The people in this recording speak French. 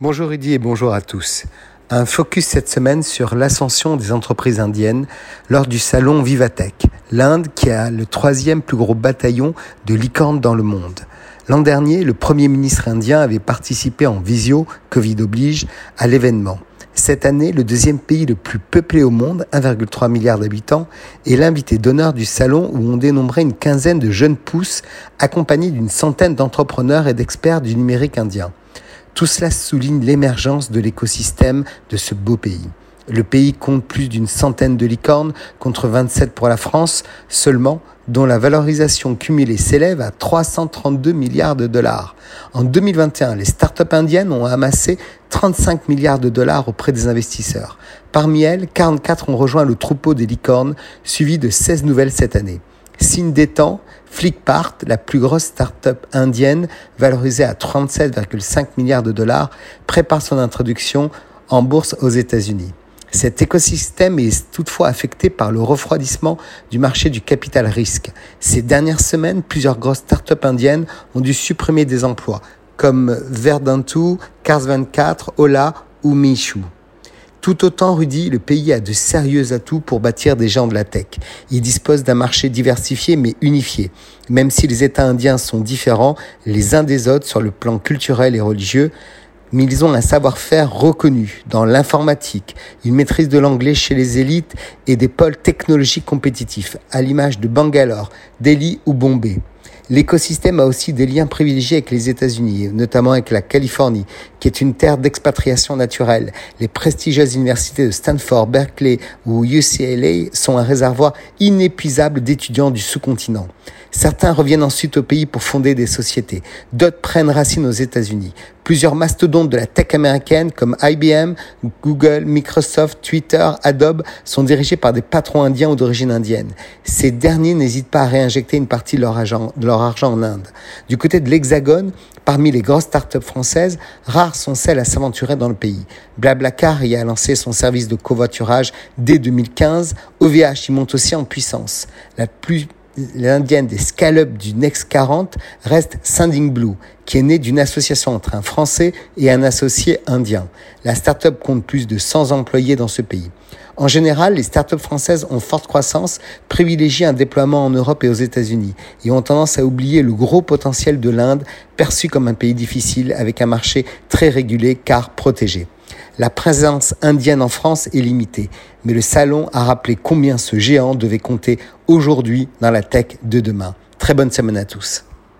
Bonjour Rudy et bonjour à tous. Un focus cette semaine sur l'ascension des entreprises indiennes lors du salon Vivatech, l'Inde qui a le troisième plus gros bataillon de licornes dans le monde. L'an dernier, le Premier ministre indien avait participé en visio, Covid oblige, à l'événement. Cette année, le deuxième pays le plus peuplé au monde, 1,3 milliard d'habitants, est l'invité d'honneur du salon où on dénombrait une quinzaine de jeunes pousses accompagnés d'une centaine d'entrepreneurs et d'experts du numérique indien. Tout cela souligne l'émergence de l'écosystème de ce beau pays. Le pays compte plus d'une centaine de licornes contre 27 pour la France seulement, dont la valorisation cumulée s'élève à 332 milliards de dollars. En 2021, les startups indiennes ont amassé 35 milliards de dollars auprès des investisseurs. Parmi elles, 44 ont rejoint le troupeau des licornes, suivi de 16 nouvelles cette année. Signe des temps, Flickpart, la plus grosse start-up indienne, valorisée à 37,5 milliards de dollars, prépare son introduction en bourse aux États-Unis. Cet écosystème est toutefois affecté par le refroidissement du marché du capital risque. Ces dernières semaines, plusieurs grosses start-up indiennes ont dû supprimer des emplois, comme Verdantu, Cars24, Ola ou Michou. Tout autant, Rudy, le pays a de sérieux atouts pour bâtir des gens de la tech. Il dispose d'un marché diversifié mais unifié. Même si les États indiens sont différents les uns des autres sur le plan culturel et religieux, mais ils ont un savoir-faire reconnu dans l'informatique, une maîtrise de l'anglais chez les élites et des pôles technologiques compétitifs, à l'image de Bangalore, Delhi ou Bombay. L'écosystème a aussi des liens privilégiés avec les États-Unis, notamment avec la Californie, qui est une terre d'expatriation naturelle. Les prestigieuses universités de Stanford, Berkeley ou UCLA sont un réservoir inépuisable d'étudiants du sous-continent. Certains reviennent ensuite au pays pour fonder des sociétés. D'autres prennent racine aux États-Unis. Plusieurs mastodontes de la tech américaine comme IBM, Google, Microsoft, Twitter, Adobe sont dirigés par des patrons indiens ou d'origine indienne. Ces derniers n'hésitent pas à réinjecter une partie de leur argent, de leur argent en Inde. Du côté de l'Hexagone, parmi les grosses startups françaises, rares sont celles à s'aventurer dans le pays. Blablacar y a lancé son service de covoiturage dès 2015. OVH y monte aussi en puissance. La plus l'indienne des scallops du Next 40 reste Sending Blue, qui est née d'une association entre un Français et un associé indien. La start-up compte plus de 100 employés dans ce pays. En général, les startups françaises ont forte croissance, privilégient un déploiement en Europe et aux États-Unis, et ont tendance à oublier le gros potentiel de l'Inde, perçu comme un pays difficile avec un marché très régulé car protégé. La présence indienne en France est limitée, mais le salon a rappelé combien ce géant devait compter aujourd'hui dans la tech de demain. Très bonne semaine à tous.